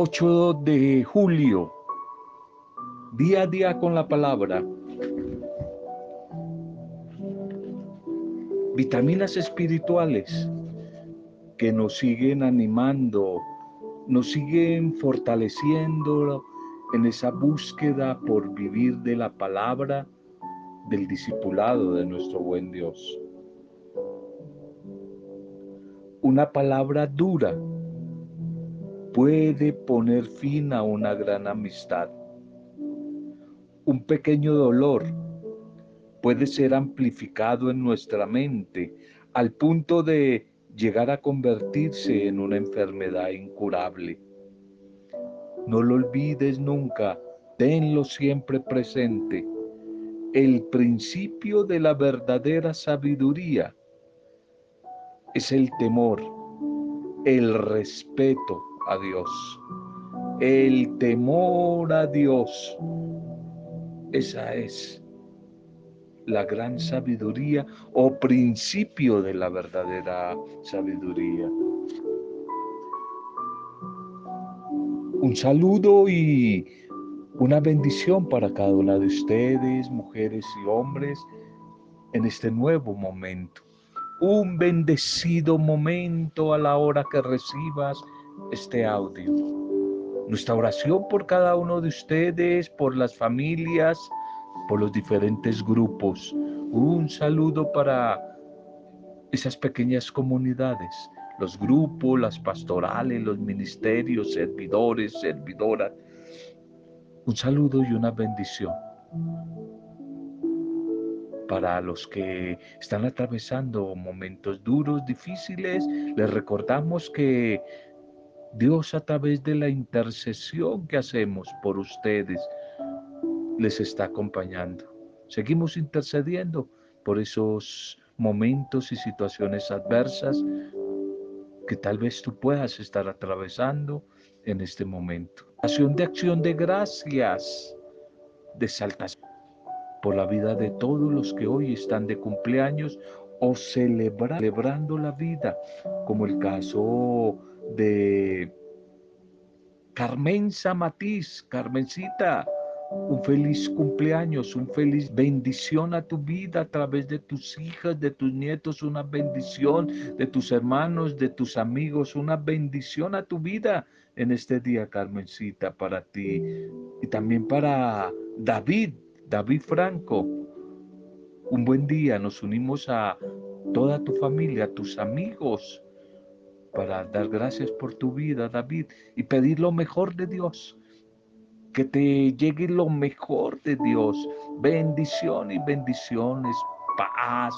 8 de julio, día a día con la palabra. Vitaminas espirituales que nos siguen animando, nos siguen fortaleciendo en esa búsqueda por vivir de la palabra del discipulado de nuestro buen Dios. Una palabra dura puede poner fin a una gran amistad. Un pequeño dolor puede ser amplificado en nuestra mente al punto de llegar a convertirse en una enfermedad incurable. No lo olvides nunca, tenlo siempre presente. El principio de la verdadera sabiduría es el temor, el respeto a Dios. El temor a Dios. Esa es la gran sabiduría o principio de la verdadera sabiduría. Un saludo y una bendición para cada una de ustedes, mujeres y hombres, en este nuevo momento. Un bendecido momento a la hora que recibas este audio. Nuestra oración por cada uno de ustedes, por las familias, por los diferentes grupos. Un saludo para esas pequeñas comunidades los grupos, las pastorales, los ministerios, servidores, servidoras. Un saludo y una bendición para los que están atravesando momentos duros, difíciles. Les recordamos que Dios a través de la intercesión que hacemos por ustedes les está acompañando. Seguimos intercediendo por esos momentos y situaciones adversas que tal vez tú puedas estar atravesando en este momento. Acción de acción de gracias, de saltas por la vida de todos los que hoy están de cumpleaños o celebrando la vida, como el caso de Carmen Matiz, Carmencita, un feliz cumpleaños, un feliz bendición a tu vida a través de tus hijas, de tus nietos, una bendición de tus hermanos, de tus amigos, una bendición a tu vida en este día, Carmencita, para ti y también para David, David Franco. Un buen día, nos unimos a toda tu familia, a tus amigos, para dar gracias por tu vida, David, y pedir lo mejor de Dios que te llegue lo mejor de Dios. Bendición y bendiciones, paz,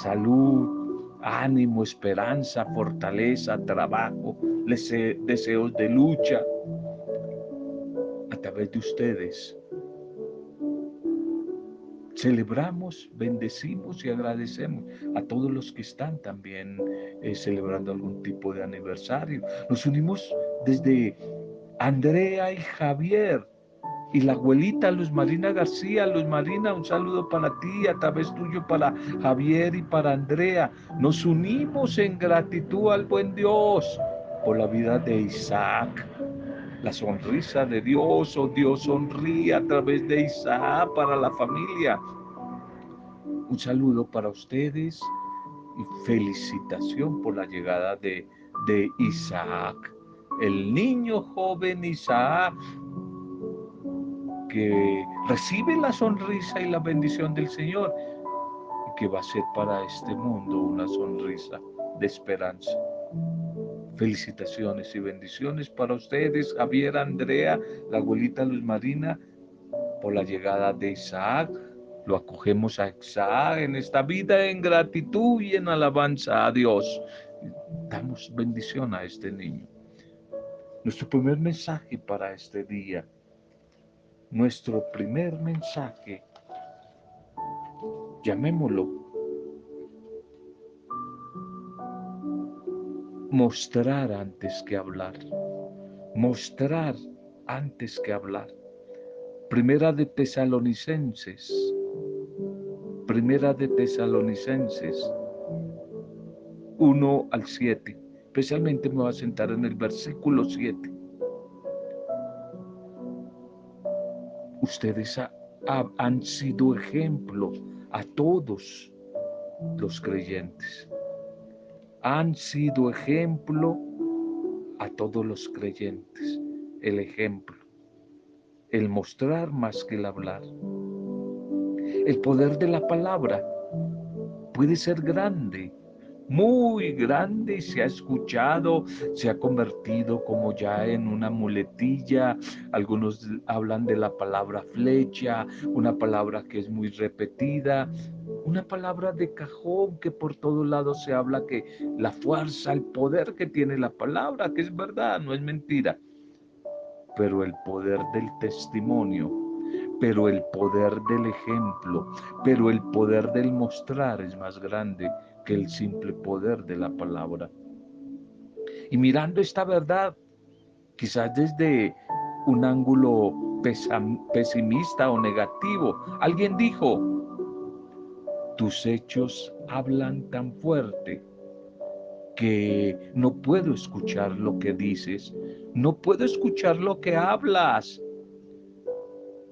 salud, ánimo, esperanza, fortaleza, trabajo, deseos de lucha. A través de ustedes celebramos, bendecimos y agradecemos a todos los que están también eh, celebrando algún tipo de aniversario. Nos unimos desde Andrea y Javier. Y la abuelita Luz Marina García, Luz Marina, un saludo para ti, a través tuyo para Javier y para Andrea. Nos unimos en gratitud al buen Dios por la vida de Isaac. La sonrisa de Dios, oh Dios sonríe a través de Isaac para la familia. Un saludo para ustedes y felicitación por la llegada de, de Isaac el niño joven Isaac, que recibe la sonrisa y la bendición del Señor, y que va a ser para este mundo una sonrisa de esperanza. Felicitaciones y bendiciones para ustedes, Javier, Andrea, la abuelita Luz Marina, por la llegada de Isaac. Lo acogemos a Isaac en esta vida en gratitud y en alabanza a Dios. Damos bendición a este niño. Nuestro primer mensaje para este día, nuestro primer mensaje, llamémoslo, mostrar antes que hablar. Mostrar antes que hablar. Primera de Tesalonicenses. Primera de Tesalonicenses 1 al 7. Especialmente me voy a sentar en el versículo 7. Ustedes han sido ejemplos a todos los creyentes. Han sido ejemplo a todos los creyentes. El ejemplo, el mostrar más que el hablar. El poder de la palabra puede ser grande, muy grande y se ha escuchado, se ha convertido como ya en una muletilla. Algunos hablan de la palabra flecha, una palabra que es muy repetida, una palabra de cajón que por todos lados se habla que la fuerza, el poder que tiene la palabra, que es verdad, no es mentira. Pero el poder del testimonio, pero el poder del ejemplo, pero el poder del mostrar es más grande el simple poder de la palabra. Y mirando esta verdad, quizás desde un ángulo pesimista o negativo, alguien dijo, tus hechos hablan tan fuerte que no puedo escuchar lo que dices, no puedo escuchar lo que hablas.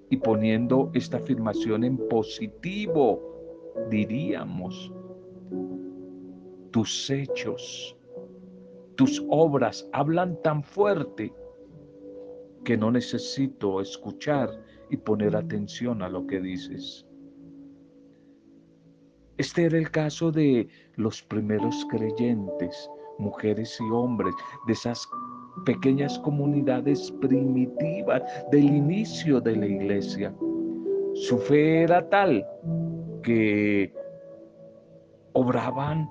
Y poniendo esta afirmación en positivo, diríamos, tus hechos, tus obras hablan tan fuerte que no necesito escuchar y poner atención a lo que dices. Este era el caso de los primeros creyentes, mujeres y hombres, de esas pequeñas comunidades primitivas del inicio de la iglesia. Su fe era tal que obraban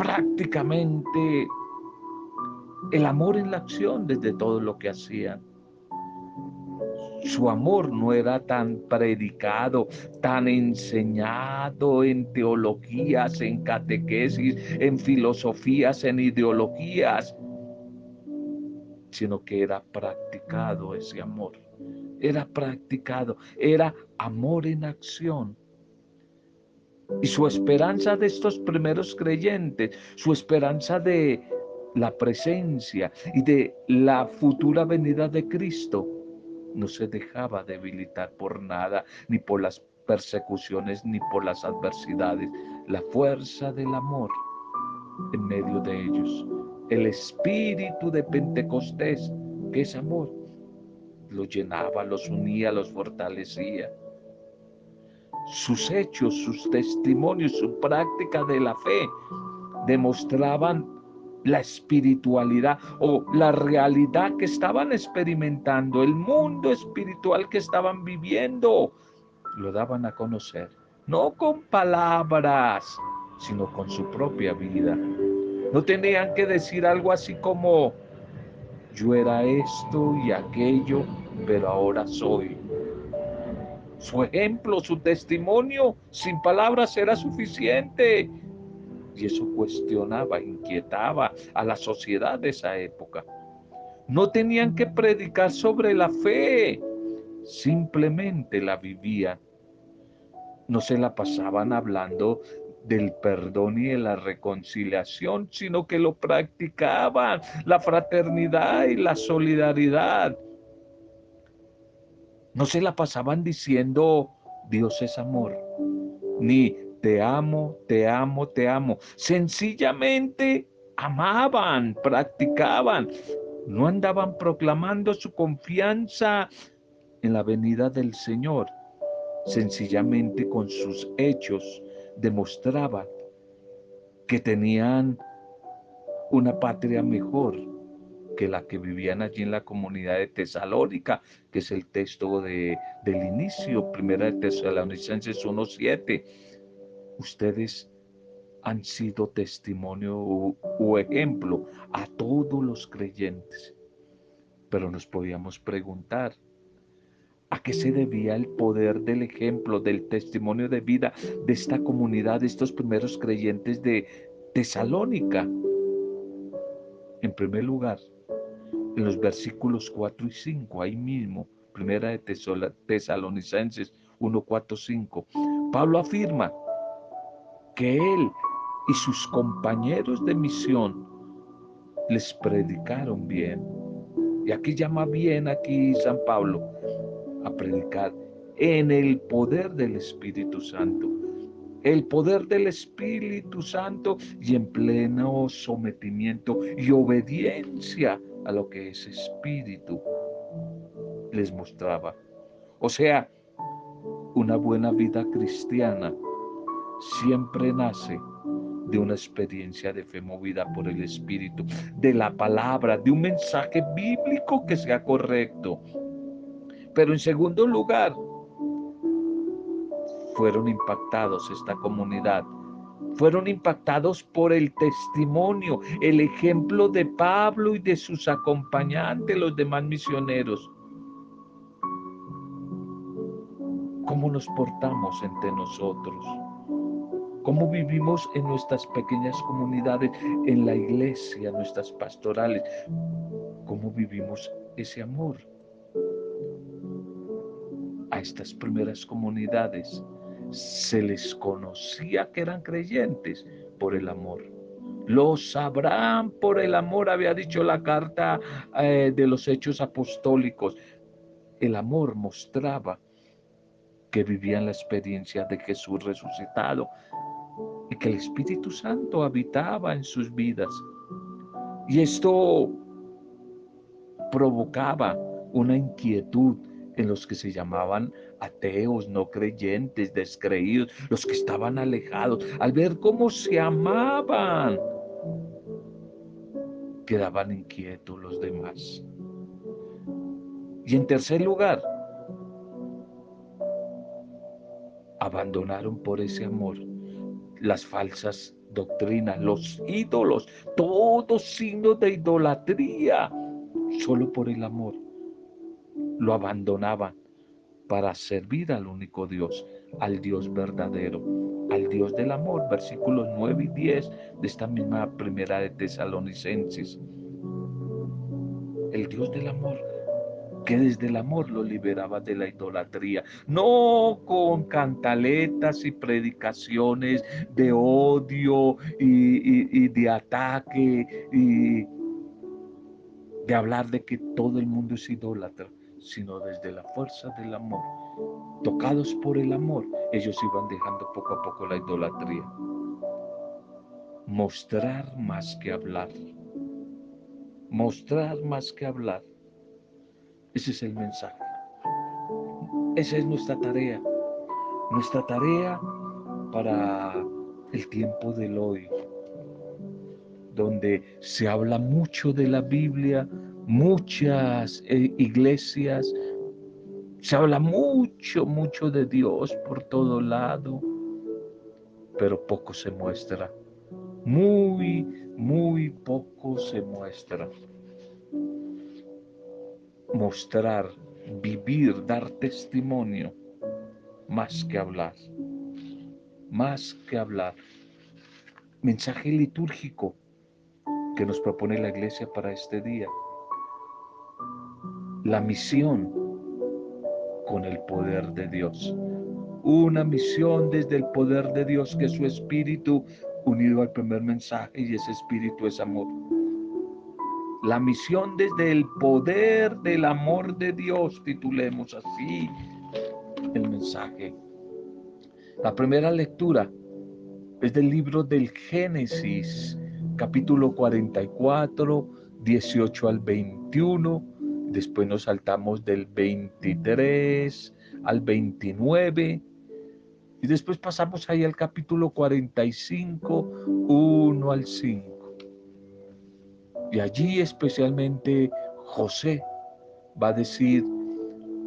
prácticamente el amor en la acción desde todo lo que hacían. Su amor no era tan predicado, tan enseñado en teologías, en catequesis, en filosofías, en ideologías, sino que era practicado ese amor. Era practicado, era amor en acción. Y su esperanza de estos primeros creyentes, su esperanza de la presencia y de la futura venida de Cristo, no se dejaba debilitar por nada, ni por las persecuciones, ni por las adversidades. La fuerza del amor en medio de ellos. El espíritu de Pentecostés, que es amor, los llenaba, los unía, los fortalecía sus hechos, sus testimonios, su práctica de la fe demostraban la espiritualidad o la realidad que estaban experimentando, el mundo espiritual que estaban viviendo, lo daban a conocer, no con palabras, sino con su propia vida. No tenían que decir algo así como, yo era esto y aquello, pero ahora soy su ejemplo, su testimonio, sin palabras era suficiente. Y eso cuestionaba, inquietaba a la sociedad de esa época. No tenían que predicar sobre la fe, simplemente la vivían. No se la pasaban hablando del perdón y de la reconciliación, sino que lo practicaban, la fraternidad y la solidaridad. No se la pasaban diciendo, Dios es amor, ni te amo, te amo, te amo. Sencillamente amaban, practicaban, no andaban proclamando su confianza en la venida del Señor. Sencillamente con sus hechos demostraban que tenían una patria mejor, que la que vivían allí en la comunidad de Tesalónica, que es el texto de, del inicio, primera de Tesalonicenses 1.7. Ustedes han sido testimonio o, ejemplo a todos los creyentes. Pero nos podíamos preguntar, ¿A qué se debía el poder del ejemplo, del testimonio de vida de esta comunidad, de estos primeros creyentes de Tesalónica? En primer lugar, en los versículos 4 y 5, ahí mismo, primera de Tesalonicenses 1, 4, 5, Pablo afirma que él y sus compañeros de misión les predicaron bien. Y aquí llama bien aquí San Pablo a predicar en el poder del Espíritu Santo. El poder del Espíritu Santo y en pleno sometimiento y obediencia a lo que ese Espíritu les mostraba. O sea, una buena vida cristiana siempre nace de una experiencia de fe movida por el Espíritu, de la palabra, de un mensaje bíblico que sea correcto. Pero en segundo lugar, fueron impactados esta comunidad. Fueron impactados por el testimonio, el ejemplo de Pablo y de sus acompañantes, los demás misioneros. ¿Cómo nos portamos entre nosotros? cómo vivimos en nuestras pequeñas comunidades, en la iglesia, nuestras pastorales, cómo vivimos ese amor. A estas primeras comunidades se les conocía que eran creyentes por el amor. Lo sabrán por el amor, había dicho la carta eh, de los hechos apostólicos. El amor mostraba que vivían la experiencia de Jesús resucitado, y que el Espíritu Santo habitaba en sus vidas. Y esto provocaba una inquietud en los que se llamaban ateos, no creyentes, descreídos, los que estaban alejados, al ver cómo se amaban, quedaban inquietos los demás. Y en tercer lugar, abandonaron por ese amor las falsas doctrinas, los ídolos, todos signos de idolatría, solo por el amor. Lo abandonaban para servir al único Dios, al Dios verdadero, al Dios del amor, versículos 9 y 10 de esta misma primera de Tesalonicenses. El Dios del amor que desde el amor lo liberaba de la idolatría, no con cantaletas y predicaciones de odio y, de ataque y de hablar de que todo el mundo es idólatra, sino desde la fuerza del amor. Tocados por el amor, ellos iban dejando poco a poco la idolatría. Mostrar más que hablar. Mostrar más que hablar ese es el mensaje. Esa es nuestra tarea. Nuestra tarea para el tiempo del hoy, donde se habla mucho de la Biblia, muchas eh, iglesias, se habla mucho, mucho de Dios por todo lado, pero poco se muestra. Muy, muy poco se muestra mostrar, vivir, dar testimonio, más que hablar, más que hablar. Mensaje litúrgico que nos propone la iglesia para este día. La misión con el poder de Dios. Una misión desde el poder de Dios que su espíritu unido al primer mensaje y ese espíritu es amor. La misión desde el poder del amor de Dios, titulemos así el mensaje. La primera lectura es del libro del Génesis, capítulo 44, 18 al 21. Después nos saltamos del 23 al 29. Y después pasamos ahí al capítulo 45, 1 al 5. Y allí especialmente José va a decir,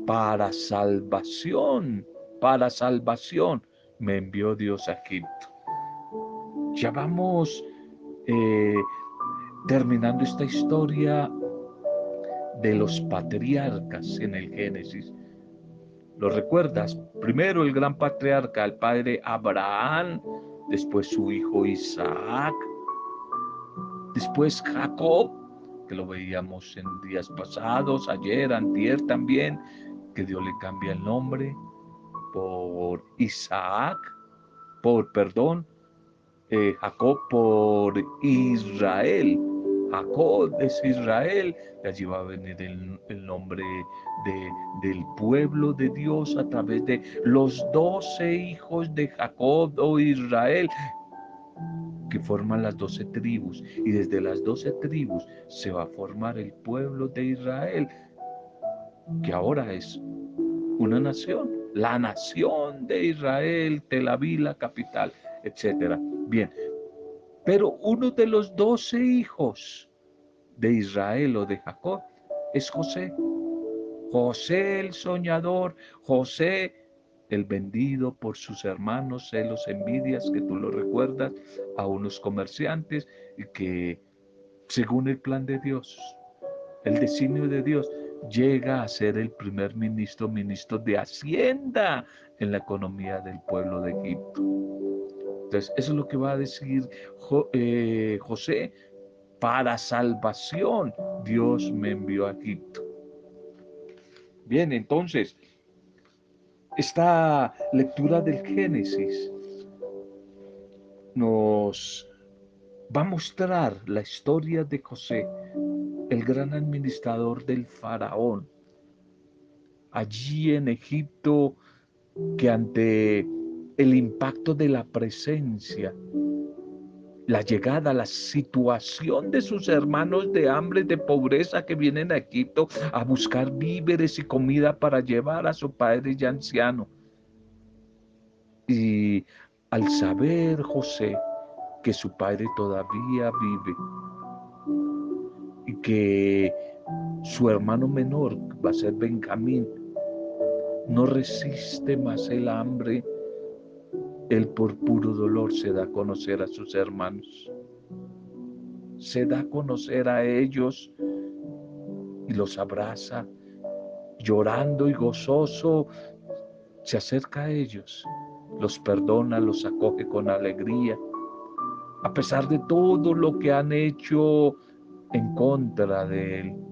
para salvación, para salvación me envió Dios a Egipto. Ya vamos eh, terminando esta historia de los patriarcas en el Génesis. ¿Lo recuerdas? Primero el gran patriarca, el padre Abraham, después su hijo Isaac, Después Jacob, que lo veíamos en días pasados, ayer, antier también, que Dios le cambia el nombre por Isaac, por, perdón, eh, Jacob por Israel. Jacob es Israel, y allí va a venir el, nombre de, del pueblo de Dios a través de los doce hijos de Jacob o Israel, que forman las doce tribus. Y desde las doce tribus se va a formar el pueblo de Israel, que ahora es una nación, la nación de Israel, Tel Aviv, la capital, etc. Bien, pero uno de los doce hijos de Israel o de Jacob es José. José el soñador, José el vendido por sus hermanos, celos, envidias, que tú lo recuerdas, a unos comerciantes y que según el plan de Dios, el designio de Dios, llega a ser el primer ministro, ministro de Hacienda en la economía del pueblo de Egipto. Eso es lo que va a decir eh, José. Para salvación, Dios me envió a Egipto. Bien, entonces, esta lectura del Génesis nos va a mostrar la historia de José, el gran administrador del faraón, allí en Egipto, que ante el impacto de la presencia, la llegada, la situación de sus hermanos de hambre, de pobreza que vienen a Egipto a buscar víveres y comida para llevar a su padre ya anciano. Y al saber José que su padre todavía vive y que su hermano menor va a ser Benjamín, no resiste más el hambre él por puro dolor se da a conocer a sus hermanos. Se da a conocer a ellos y los abraza, llorando y gozoso, se acerca a ellos, los perdona, los acoge con alegría, a pesar de todo lo que han hecho en contra de él.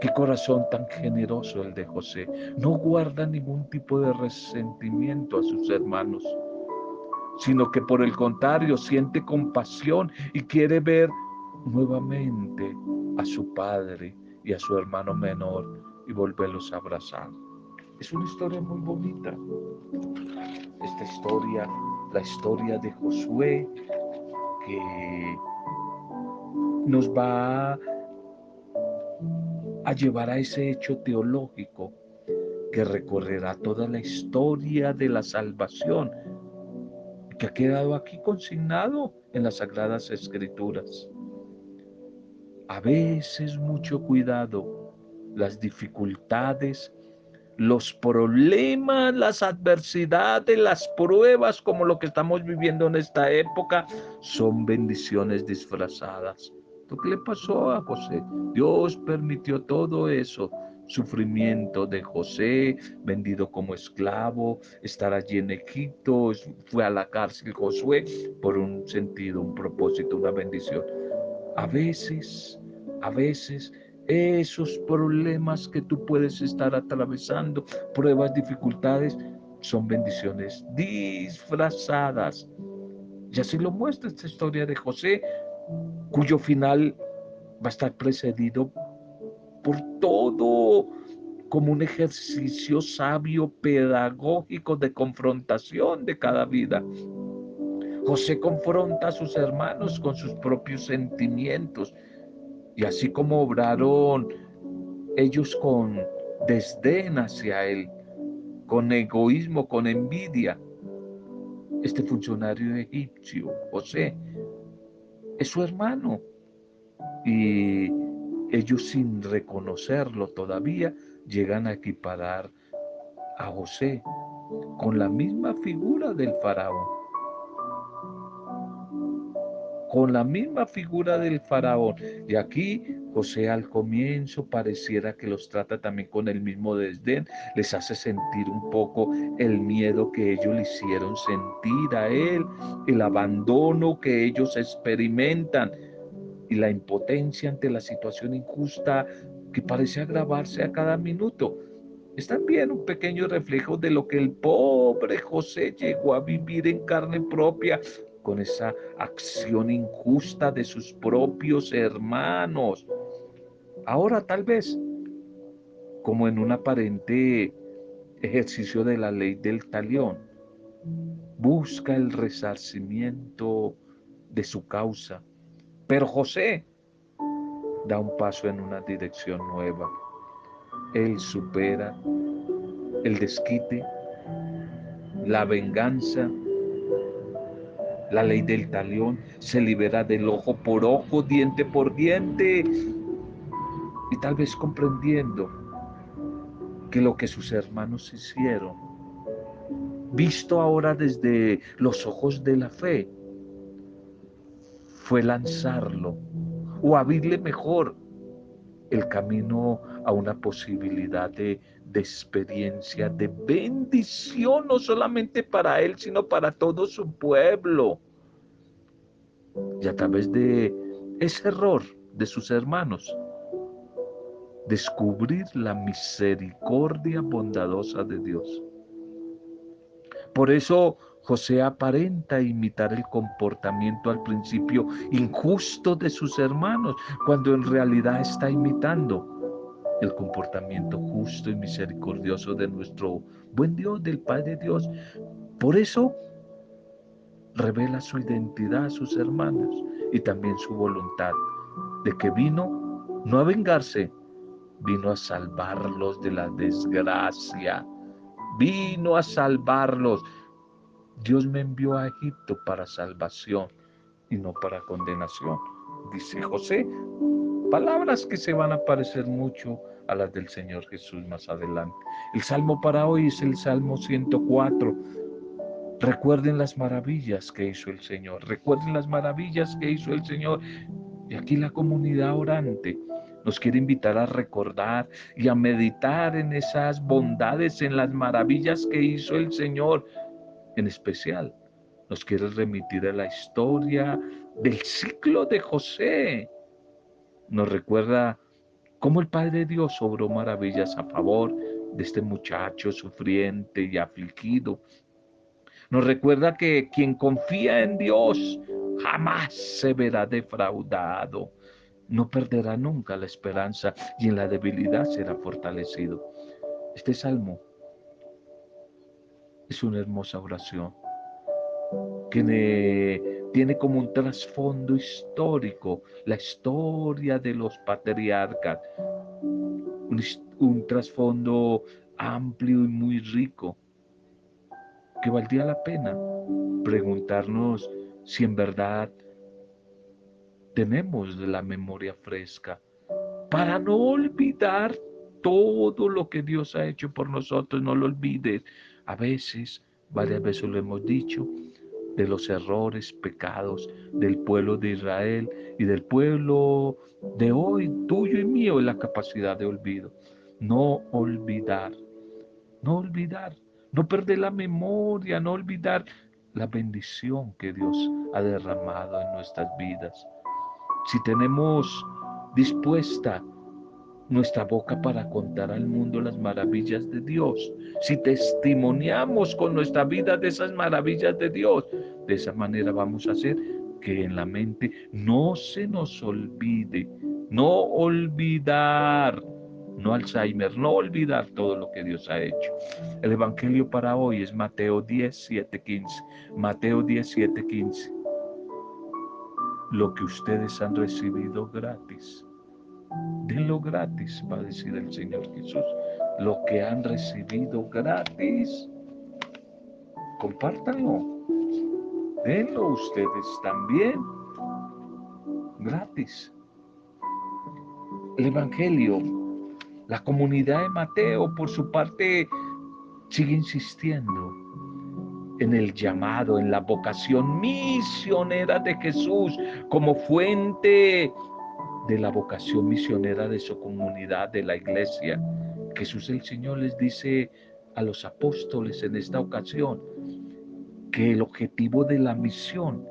Qué corazón tan generoso el de José. No guarda ningún tipo de resentimiento a sus hermanos, sino que por el contrario siente compasión y quiere ver nuevamente a su padre y a su hermano menor y volverlos a abrazar. Es una historia muy bonita. Esta historia, la historia de Josué, que nos va a llevar a ese hecho teológico que recorrerá toda la historia de la salvación, que ha quedado aquí consignado en las Sagradas Escrituras. A veces mucho cuidado, las dificultades, los problemas, las adversidades, las pruebas como lo que estamos viviendo en esta época son bendiciones disfrazadas qué le pasó a José? Dios permitió todo eso. Sufrimiento de José, vendido como esclavo, estar allí en Egipto, fue a la cárcel Josué por un sentido, un propósito, una bendición. A veces, a veces esos problemas que tú puedes estar atravesando, pruebas, dificultades, son bendiciones disfrazadas. Y así lo muestra esta historia de José, cuyo final va a estar precedido por todo como un ejercicio sabio, pedagógico de confrontación de cada vida. José confronta a sus hermanos con sus propios sentimientos y así como obraron ellos con desdén hacia él, con egoísmo, con envidia, este funcionario egipcio, José, es su hermano. Y ellos sin reconocerlo todavía llegan a equiparar a José con la misma figura del faraón con la misma figura del faraón. Y aquí José al comienzo pareciera que los trata también con el mismo desdén, les hace sentir un poco el miedo que ellos le hicieron sentir a él, el abandono que ellos experimentan y la impotencia ante la situación injusta que parece agravarse a cada minuto. Es también un pequeño reflejo de lo que el pobre José llegó a vivir en carne propia con esa acción injusta de sus propios hermanos. Ahora tal vez, como en un aparente ejercicio de la ley del talión, busca el resarcimiento de su causa. Pero José da un paso en una dirección nueva. Él supera el desquite, la venganza, la ley del talión, se libera del ojo por ojo, diente por diente, y tal vez comprendiendo que lo que sus hermanos hicieron, visto ahora desde los ojos de la fe, fue lanzarlo o abrirle mejor el camino a una posibilidad de, de, experiencia, de bendición, no solamente para él, sino para todo su pueblo. Y a través de ese error de sus hermanos, descubrir la misericordia bondadosa de Dios. Por eso José aparenta imitar el comportamiento al principio injusto de sus hermanos, cuando en realidad está imitando el comportamiento justo y misericordioso de nuestro buen Dios, del Padre Dios. Por eso revela su identidad a sus hermanos y también su voluntad de que vino no a vengarse, vino a salvarlos de la desgracia, vino a salvarlos. Dios me envió a Egipto para salvación y no para condenación, dice José. Palabras que se van a parecer mucho a las del Señor Jesús más adelante. El salmo para hoy es el Salmo 104. Recuerden las maravillas que hizo el Señor. Recuerden las maravillas que hizo el Señor. Y aquí la comunidad orante nos quiere invitar a recordar y a meditar en esas bondades, en las maravillas que hizo el Señor. En especial, nos quiere remitir a la historia del ciclo de José. Nos recuerda cómo el Padre Dios obró maravillas a favor de este muchacho sufriente y afligido. Nos recuerda que quien confía en Dios jamás se verá defraudado no perderá nunca la esperanza y en la debilidad será fortalecido. Este salmo es una hermosa oración que tiene como un trasfondo histórico la historia de los patriarcas, un, trasfondo amplio y muy rico, que valdría la pena preguntarnos si en verdad tenemos la memoria fresca para no olvidar todo lo que Dios ha hecho por nosotros, no lo olvides. A veces, varias veces lo hemos dicho, de los errores, pecados del pueblo de Israel y del pueblo de hoy, tuyo y mío, es la capacidad de olvido. No olvidar, no olvidar, no perder la memoria, no olvidar la bendición que Dios ha derramado en nuestras vidas si tenemos dispuesta nuestra boca para contar al mundo las maravillas de Dios, si testimoniamos con nuestra vida de esas maravillas de Dios, de esa manera vamos a hacer que en la mente no se nos olvide, no olvidar, no Alzheimer, no olvidar todo lo que Dios ha hecho. El Evangelio para hoy es Mateo 10, 7, 15. Mateo 10, 7, 15 lo que ustedes han recibido gratis. Denlo gratis, va a decir el Señor Jesús. Lo que han recibido gratis, compártanlo. Denlo ustedes también gratis. El Evangelio, la comunidad de Mateo, por su parte, sigue insistiendo en el llamado, en la vocación misionera de Jesús como fuente de la vocación misionera de su comunidad, de la iglesia. Jesús el Señor les dice a los apóstoles en esta ocasión que el objetivo de la misión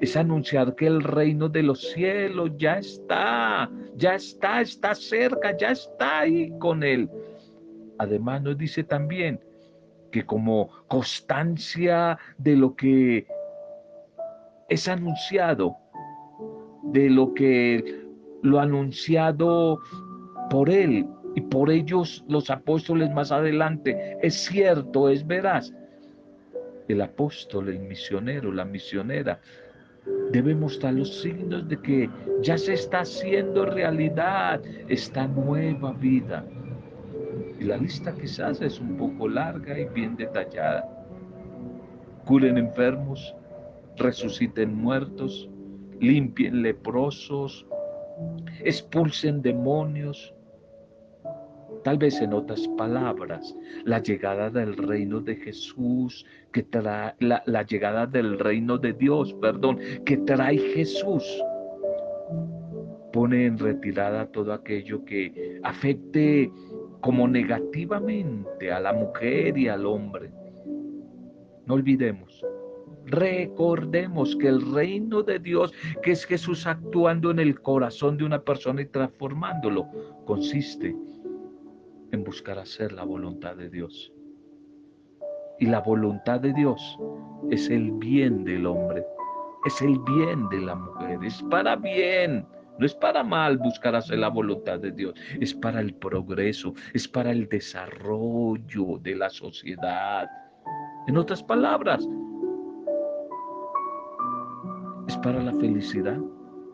es anunciar que el reino de los cielos ya está, ya está, está cerca, ya está ahí con él. Además nos dice también que como constancia de lo que es anunciado de lo que lo anunciado por él y por ellos los apóstoles más adelante es cierto, es veraz. El apóstol, el misionero, la misionera debe mostrar los signos de que ya se está haciendo realidad esta nueva vida. Y la lista quizás es un poco larga y bien detallada. Curen enfermos, resuciten muertos, limpien leprosos, expulsen demonios. Tal vez en otras palabras, la llegada del reino de Jesús, que trae, la, la llegada del reino de Dios, perdón, que trae Jesús, pone en retirada todo aquello que afecte como negativamente a la mujer y al hombre. No olvidemos, Recordemos que el reino de Dios, que es Jesús actuando en el corazón de una persona y transformándolo, consiste en buscar hacer la voluntad de Dios. Y la voluntad de Dios es el bien del hombre, es el bien de la mujer, es para bien. No es para mal buscar hacer la voluntad de Dios, es para el progreso, es para el desarrollo de la sociedad. En otras palabras, es para la felicidad,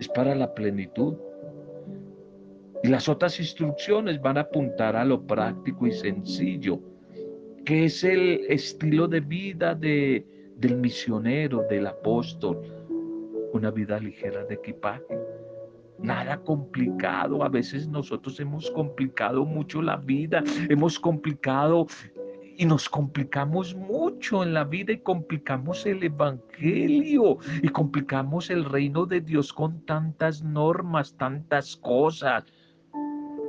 es para la plenitud. Y las otras instrucciones van a apuntar a lo práctico y sencillo, que es el estilo de vida de, del misionero, del apóstol. Una vida ligera de equipaje. Nada complicado. A veces nosotros hemos complicado mucho la vida, hemos complicado y nos complicamos mucho en la vida y complicamos el Evangelio y complicamos el reino de Dios con tantas normas, tantas cosas.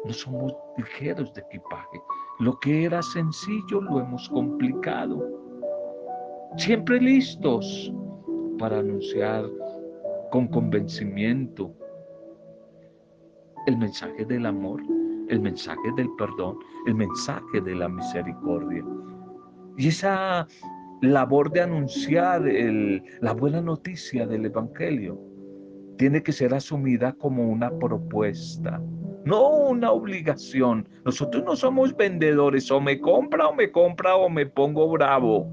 No somos ligeros de equipaje. Lo que era sencillo lo hemos complicado. Siempre listos para anunciar con convencimiento el mensaje del amor el mensaje del perdón, el mensaje de la misericordia. Y esa labor de anunciar la buena noticia del Evangelio tiene que ser asumida como una propuesta, no una obligación. Nosotros no somos vendedores, o me compra o me compra o me pongo bravo.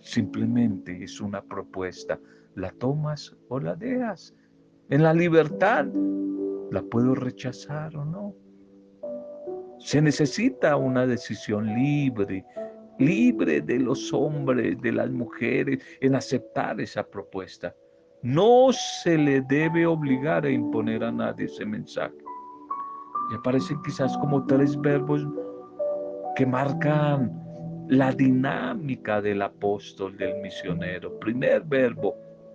Simplemente es una propuesta. La tomas o la dejas. En la libertad la puedo rechazar o no. Se necesita una decisión libre, libre de los hombres, de las mujeres, en aceptar esa propuesta. No se le debe obligar a imponer a nadie ese mensaje. Y aparecen quizás como tres verbos que marcan la dinámica del apóstol, del misionero. Primer verbo,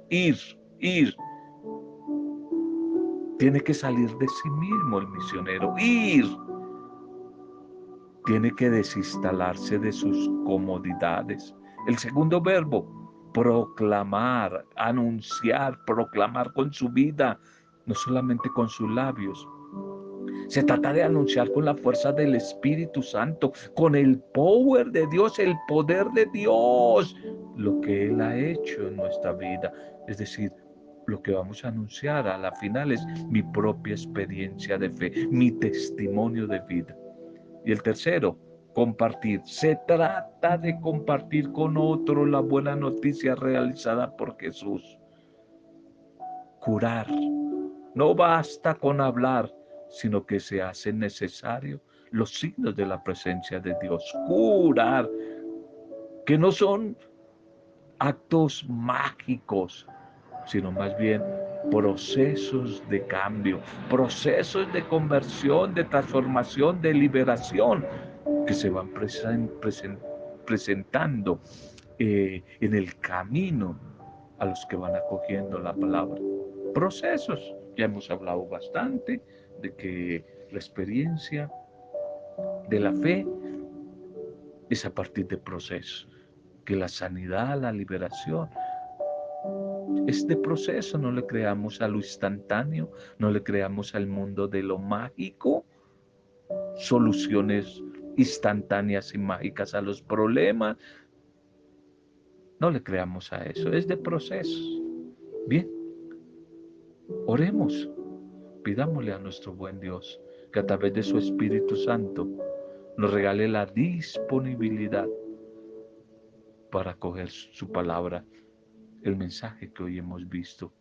ir, ir. Tiene que salir de sí mismo el misionero, ir tiene que desinstalarse de sus comodidades. El segundo verbo, proclamar, anunciar, proclamar con su vida, no solamente con sus labios. Se trata de anunciar con la fuerza del Espíritu Santo, con el power de Dios, el poder de Dios, lo que Él ha hecho en nuestra vida. Es decir, lo que vamos a anunciar a la final es mi propia experiencia de fe, mi testimonio de vida. Y el tercero, compartir. Se trata de compartir con otro la buena noticia realizada por Jesús. Curar. No basta con hablar, sino que se hace necesario los signos de la presencia de Dios. Curar, que no son actos mágicos, sino más bien procesos de cambio, procesos de conversión, de transformación, de liberación que se van presentando eh, en el camino a los que van acogiendo la palabra. Procesos, ya hemos hablado bastante de que la experiencia de la fe es a partir de procesos, que la sanidad, la liberación, este proceso, no le creamos a lo instantáneo, no le creamos al mundo de lo mágico, soluciones instantáneas y mágicas a los problemas. No le creamos a eso, es de proceso. Bien, oremos, pidámosle a nuestro buen Dios que a través de su Espíritu Santo nos regale la disponibilidad para coger su palabra, el mensaje que hoy hemos visto.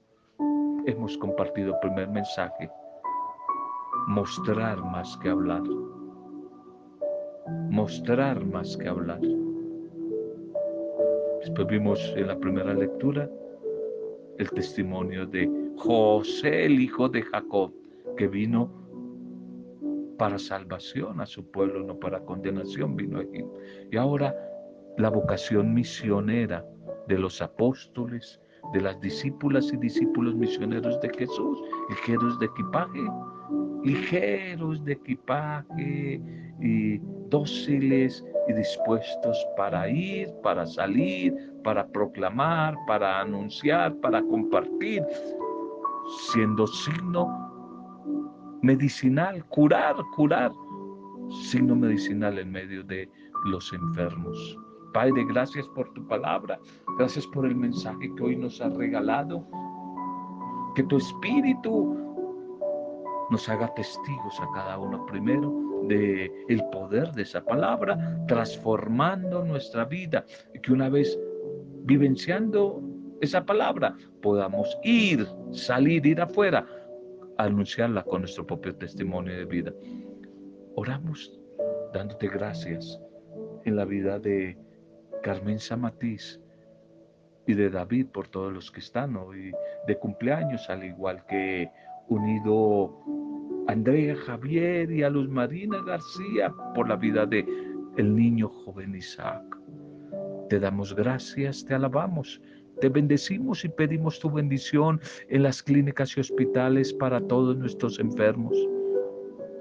Hemos compartido el primer mensaje, mostrar más que hablar. Mostrar más que hablar. Después vimos en la primera lectura el testimonio de José, el hijo de Jacob, que vino para salvación a su pueblo, no para condenación, vino aquí. Y ahora la vocación misionera de los apóstoles, de las discípulas y discípulos misioneros de Jesús, ligeros de equipaje, ligeros de equipaje y dóciles y dispuestos para ir, para salir, para proclamar, para anunciar, para compartir, siendo signo medicinal, curar, curar, signo medicinal en medio de los enfermos. Padre, gracias por tu palabra, gracias por el mensaje que hoy nos has regalado. Que tu espíritu nos haga testigos a cada uno primero de el poder de esa palabra, transformando nuestra vida y que una vez vivenciando esa palabra podamos ir, salir, ir afuera anunciarla con nuestro propio testimonio de vida. Oramos dándote gracias en la vida de Carmen Samatiz y de David por todos los que están hoy de cumpleaños, al igual que unido a Andrea Javier y a Luz Marina García por la vida de el niño joven Isaac. Te damos gracias, te alabamos te bendecimos y pedimos tu bendición en las clínicas y hospitales para todos nuestros enfermos,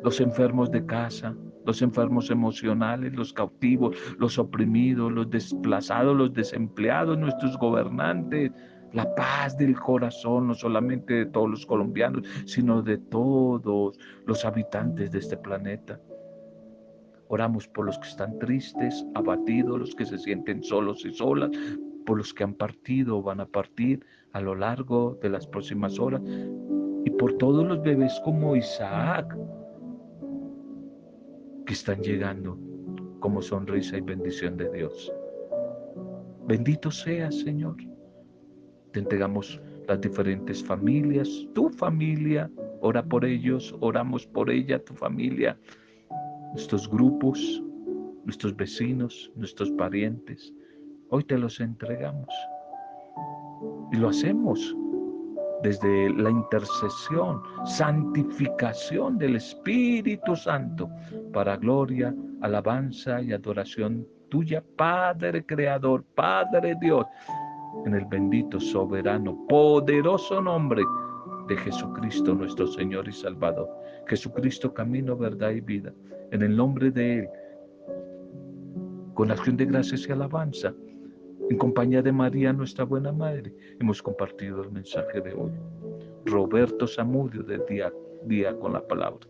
los enfermos de casa, los enfermos emocionales, los cautivos, los oprimidos, los desplazados, los desempleados, nuestros gobernantes, la paz del corazón, no solamente de todos los colombianos, sino de todos los habitantes de este planeta. Oramos por los que están tristes, abatidos, los que se sienten solos y solas, por los que han partido o van a partir a lo largo de las próximas horas y por todos los bebés como Isaac que están llegando como sonrisa y bendición de Dios. Bendito sea, Señor. Te entregamos las diferentes familias, tu familia, ora por ellos, oramos por ella, tu familia, nuestros grupos, nuestros vecinos, nuestros parientes, Hoy te los entregamos. Y lo hacemos desde la intercesión, santificación del Espíritu Santo, para gloria, alabanza y adoración tuya, Padre Creador, Padre Dios, en el bendito, soberano, poderoso nombre de Jesucristo nuestro Señor y Salvador. Jesucristo, camino, verdad y vida. En el nombre de Él, con acción de gracias y alabanza, en compañía de María, nuestra buena madre, hemos compartido el mensaje de hoy. Roberto Samudio de día, día con la palabra.